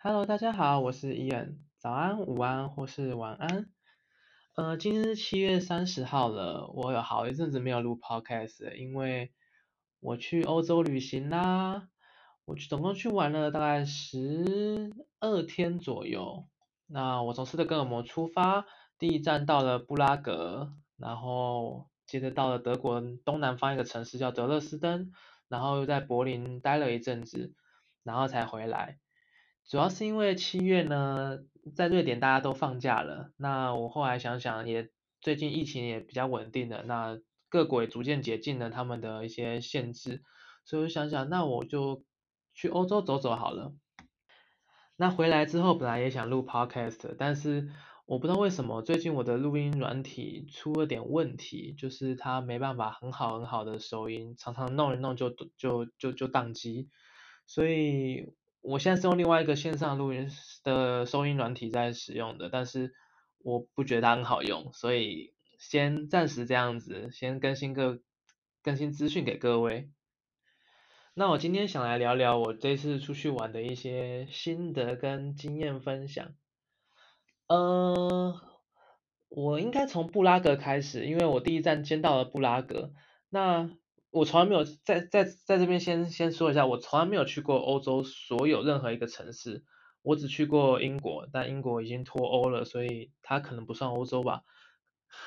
Hello，大家好，我是伊恩，早安、午安或是晚安。呃，今天是七月三十号了，我有好一阵子没有录 Podcast 了，因为我去欧洲旅行啦。我去总共去玩了大概十二天左右。那我从斯德哥尔摩出发，第一站到了布拉格，然后接着到了德国东南方一个城市叫德勒斯登，然后又在柏林待了一阵子，然后才回来。主要是因为七月呢，在瑞典大家都放假了。那我后来想想，也最近疫情也比较稳定了，那各国也逐渐解禁了他们的一些限制，所以我想想，那我就去欧洲走走好了。那回来之后，本来也想录 podcast，但是我不知道为什么最近我的录音软体出了点问题，就是它没办法很好很好的收音，常常弄一弄就就就就宕机。所以我现在是用另外一个线上录音的收音软体在使用的，但是我不觉得它很好用，所以先暂时这样子，先更新个更新资讯给各位。那我今天想来聊聊我这次出去玩的一些心得跟经验分享。呃，我应该从布拉格开始，因为我第一站先到了布拉格。那我从来没有在在在这边先先说一下，我从来没有去过欧洲所有任何一个城市，我只去过英国，但英国已经脱欧了，所以它可能不算欧洲吧。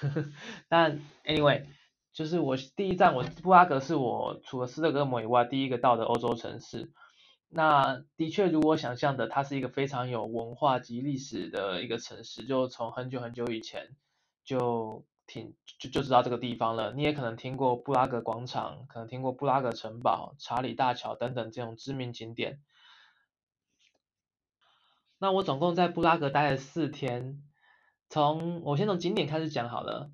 但 anyway。就是我第一站，我布拉格是我除了斯德哥尔摩以外第一个到的欧洲城市。那的确如我想象的，它是一个非常有文化及历史的一个城市。就从很久很久以前就挺就就知道这个地方了。你也可能听过布拉格广场，可能听过布拉格城堡、查理大桥等等这种知名景点。那我总共在布拉格待了四天。从我先从景点开始讲好了。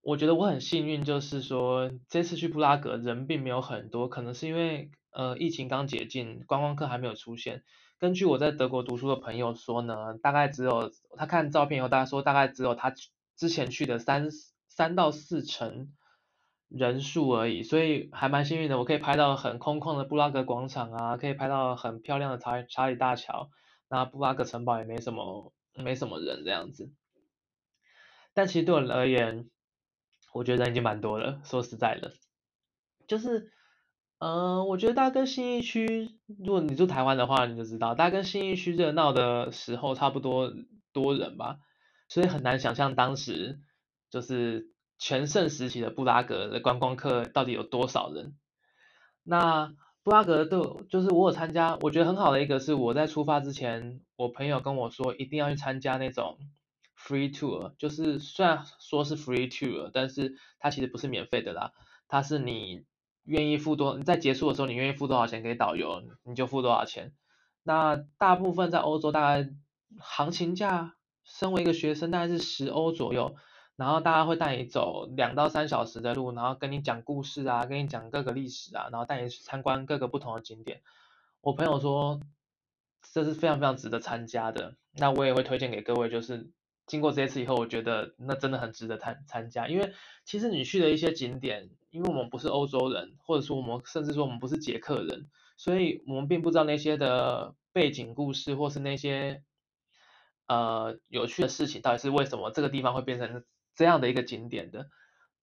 我觉得我很幸运，就是说这次去布拉格人并没有很多，可能是因为呃疫情刚解禁，观光客还没有出现。根据我在德国读书的朋友说呢，大概只有他看照片以后，大概说大概只有他之前去的三三到四成人数而已，所以还蛮幸运的，我可以拍到很空旷的布拉格广场啊，可以拍到很漂亮的查查理大桥，那布拉格城堡也没什么没什么人这样子。但其实对我而言，我觉得已经蛮多了，说实在的，就是，嗯、我觉得大家跟新义区，如果你住台湾的话，你就知道，大家跟新义区热闹的时候差不多多人吧，所以很难想象当时就是全盛时期的布拉格的观光客到底有多少人。那布拉格的，就是我有参加，我觉得很好的一个是我在出发之前，我朋友跟我说一定要去参加那种。Free tour 就是虽然说是 free tour，但是它其实不是免费的啦。它是你愿意付多，你在结束的时候你愿意付多少钱给导游，你就付多少钱。那大部分在欧洲大概行情价，身为一个学生大概是十欧左右。然后大家会带你走两到三小时的路，然后跟你讲故事啊，跟你讲各个历史啊，然后带你去参观各个不同的景点。我朋友说这是非常非常值得参加的，那我也会推荐给各位，就是。经过这一次以后，我觉得那真的很值得参参加，因为其实你去的一些景点，因为我们不是欧洲人，或者说我们甚至说我们不是捷克人，所以我们并不知道那些的背景故事，或是那些呃有趣的事情到底是为什么这个地方会变成这样的一个景点的。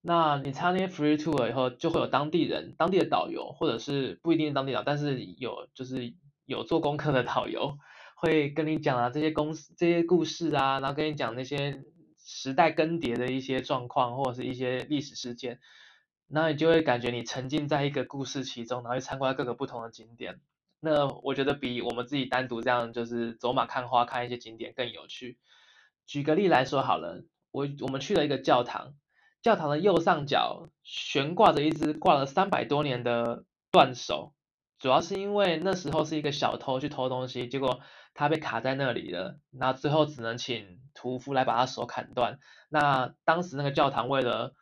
那你参加 free tour 以后，就会有当地人、当地的导游，或者是不一定是当地导，但是有就是有做功课的导游。会跟你讲啊这些公司这些故事啊，然后跟你讲那些时代更迭的一些状况或者是一些历史事件，那你就会感觉你沉浸在一个故事其中，然后去参观各个不同的景点。那我觉得比我们自己单独这样就是走马看花看一些景点更有趣。举个例来说好了，我我们去了一个教堂，教堂的右上角悬挂着一只挂了三百多年的断手，主要是因为那时候是一个小偷去偷东西，结果。他被卡在那里了，那最后只能请屠夫来把他手砍断。那当时那个教堂为了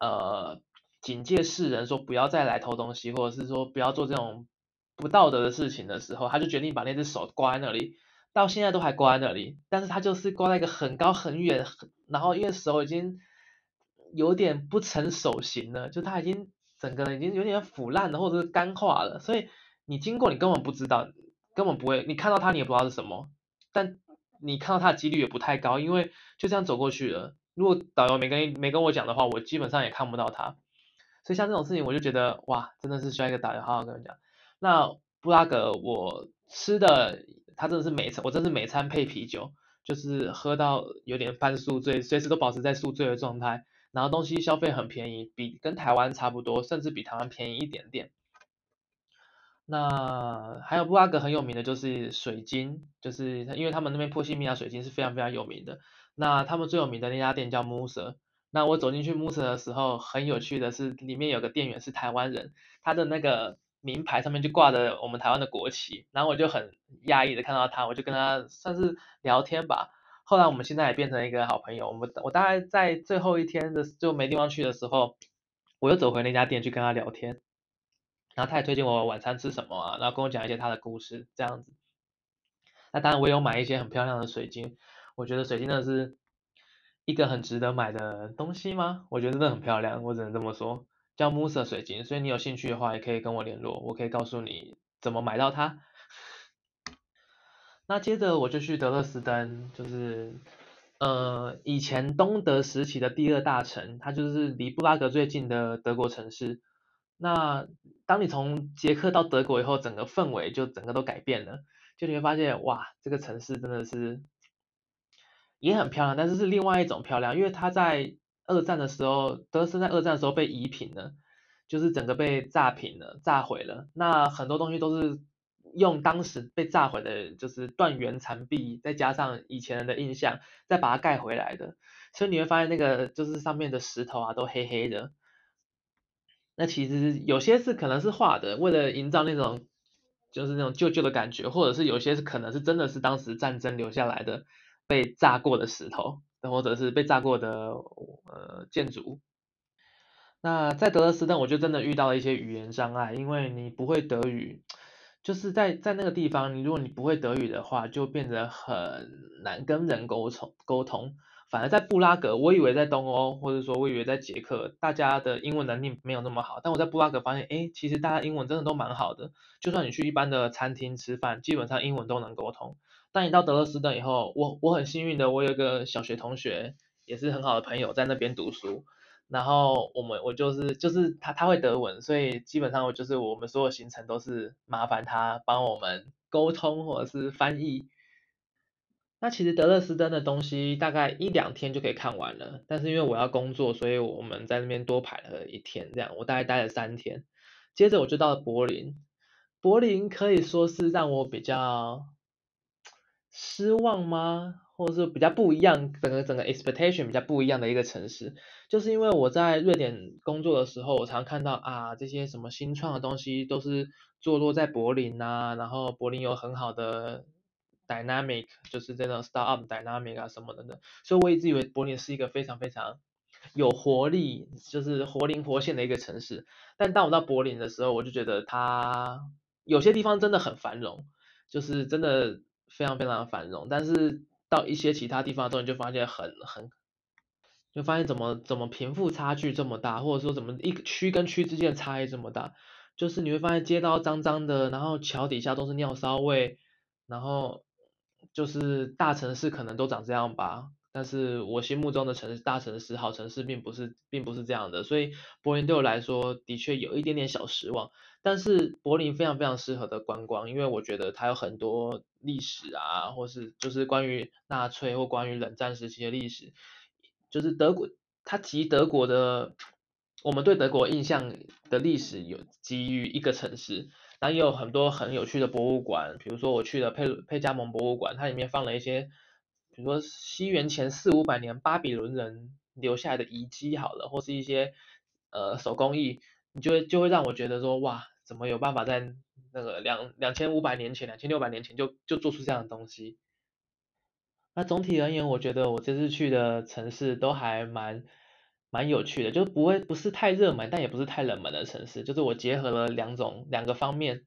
呃警戒世人说不要再来偷东西，或者是说不要做这种不道德的事情的时候，他就决定把那只手挂在那里，到现在都还挂在那里。但是他就是挂在一个很高很远，然后因为手已经有点不成手型了，就他已经整个人已经有点腐烂了，或者是干化了，所以你经过你根本不知道。根本不会，你看到他你也不知道是什么，但你看到他的几率也不太高，因为就这样走过去了。如果导游没跟没跟我讲的话，我基本上也看不到他。所以像这种事情，我就觉得哇，真的是需要一个导游好好跟我讲。那布拉格我吃的，它真的是每餐，我真的是每餐配啤酒，就是喝到有点半宿醉，随时都保持在宿醉的状态。然后东西消费很便宜，比跟台湾差不多，甚至比台湾便宜一点点。那还有布拉格很有名的就是水晶，就是因为他们那边波西米亚水晶是非常非常有名的。那他们最有名的那家店叫 Muser。那我走进去 Muser 的时候，很有趣的是，里面有个店员是台湾人，他的那个名牌上面就挂着我们台湾的国旗。然后我就很讶异的看到他，我就跟他算是聊天吧。后来我们现在也变成一个好朋友。我们我大概在最后一天的就没地方去的时候，我又走回那家店去跟他聊天。然后他也推荐我晚餐吃什么啊，然后跟我讲一些他的故事，这样子。那当然我有买一些很漂亮的水晶，我觉得水晶真的是一个很值得买的东西吗？我觉得真的很漂亮，我只能这么说，叫暮色水晶，所以你有兴趣的话也可以跟我联络，我可以告诉你怎么买到它。那接着我就去德勒斯登，就是呃以前东德时期的第二大城，它就是离布拉格最近的德国城市。那当你从捷克到德国以后，整个氛围就整个都改变了，就你会发现，哇，这个城市真的是也很漂亮，但是是另外一种漂亮，因为它在二战的时候，德斯在二战的时候被夷平了，就是整个被炸平了、炸毁了。那很多东西都是用当时被炸毁的，就是断垣残壁，再加上以前人的印象，再把它盖回来的。所以你会发现，那个就是上面的石头啊，都黑黑的。那其实有些是可能是画的，为了营造那种就是那种旧旧的感觉，或者是有些是可能是真的是当时战争留下来的被炸过的石头，或者是被炸过的呃建筑。那在德勒斯顿，我就真的遇到了一些语言障碍，因为你不会德语，就是在在那个地方，你如果你不会德语的话，就变得很难跟人沟通沟通。反而在布拉格，我以为在东欧，或者说我以为在捷克，大家的英文能力没有那么好。但我在布拉格发现，哎，其实大家英文真的都蛮好的。就算你去一般的餐厅吃饭，基本上英文都能沟通。但你到德勒斯登以后，我我很幸运的，我有一个小学同学，也是很好的朋友，在那边读书。然后我们我就是就是他他会德文，所以基本上我就是我们所有行程都是麻烦他帮我们沟通或者是翻译。那其实德勒斯登的东西大概一两天就可以看完了，但是因为我要工作，所以我们在那边多排了一天，这样我大概待了三天。接着我就到了柏林，柏林可以说是让我比较失望吗？或者是比较不一样，整个整个 expectation 比较不一样的一个城市，就是因为我在瑞典工作的时候，我常看到啊这些什么新创的东西都是坐落在柏林啊，然后柏林有很好的。Dynamic 就是这种 startup dynamic 啊什么的呢，所以我一直以为柏林是一个非常非常有活力，就是活灵活现的一个城市。但当我到柏林的时候，我就觉得它有些地方真的很繁荣，就是真的非常非常繁荣。但是到一些其他地方的时候，你就发现很很，就发现怎么怎么贫富差距这么大，或者说怎么一区跟区之间的差异这么大，就是你会发现街道脏脏的，然后桥底下都是尿骚味，然后。就是大城市可能都长这样吧，但是我心目中的城市，大城市、好城市并不是，并不是这样的，所以柏林对我来说的确有一点点小失望。但是柏林非常非常适合的观光，因为我觉得它有很多历史啊，或是就是关于纳粹或关于冷战时期的历史，就是德国，它集德国的，我们对德国印象的历史有基于一个城市。那也有很多很有趣的博物馆，比如说我去了佩佩加蒙博物馆，它里面放了一些，比如说西元前四五百年巴比伦人留下来的遗迹，好了，或是一些呃手工艺，你就会就会让我觉得说，哇，怎么有办法在那个两两千五百年前、两千六百年前就就做出这样的东西？那总体而言，我觉得我这次去的城市都还蛮。蛮有趣的，就不会不是太热门，但也不是太冷门的城市，就是我结合了两种两个方面，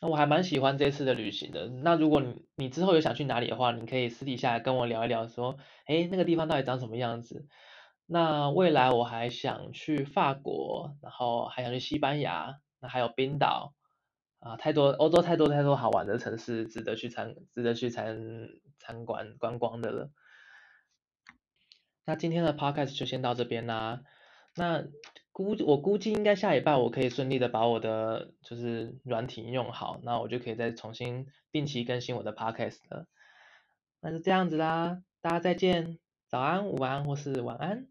那我还蛮喜欢这次的旅行的。那如果你你之后有想去哪里的话，你可以私底下跟我聊一聊，说，诶，那个地方到底长什么样子？那未来我还想去法国，然后还想去西班牙，那还有冰岛，啊，太多欧洲太多太多好玩的城市，值得去参值得去参参观观光的了。那今天的 podcast 就先到这边啦。那估我估计应该下礼拜我可以顺利的把我的就是软体应用好，那我就可以再重新定期更新我的 podcast 了。那就这样子啦，大家再见，早安、午安或是晚安。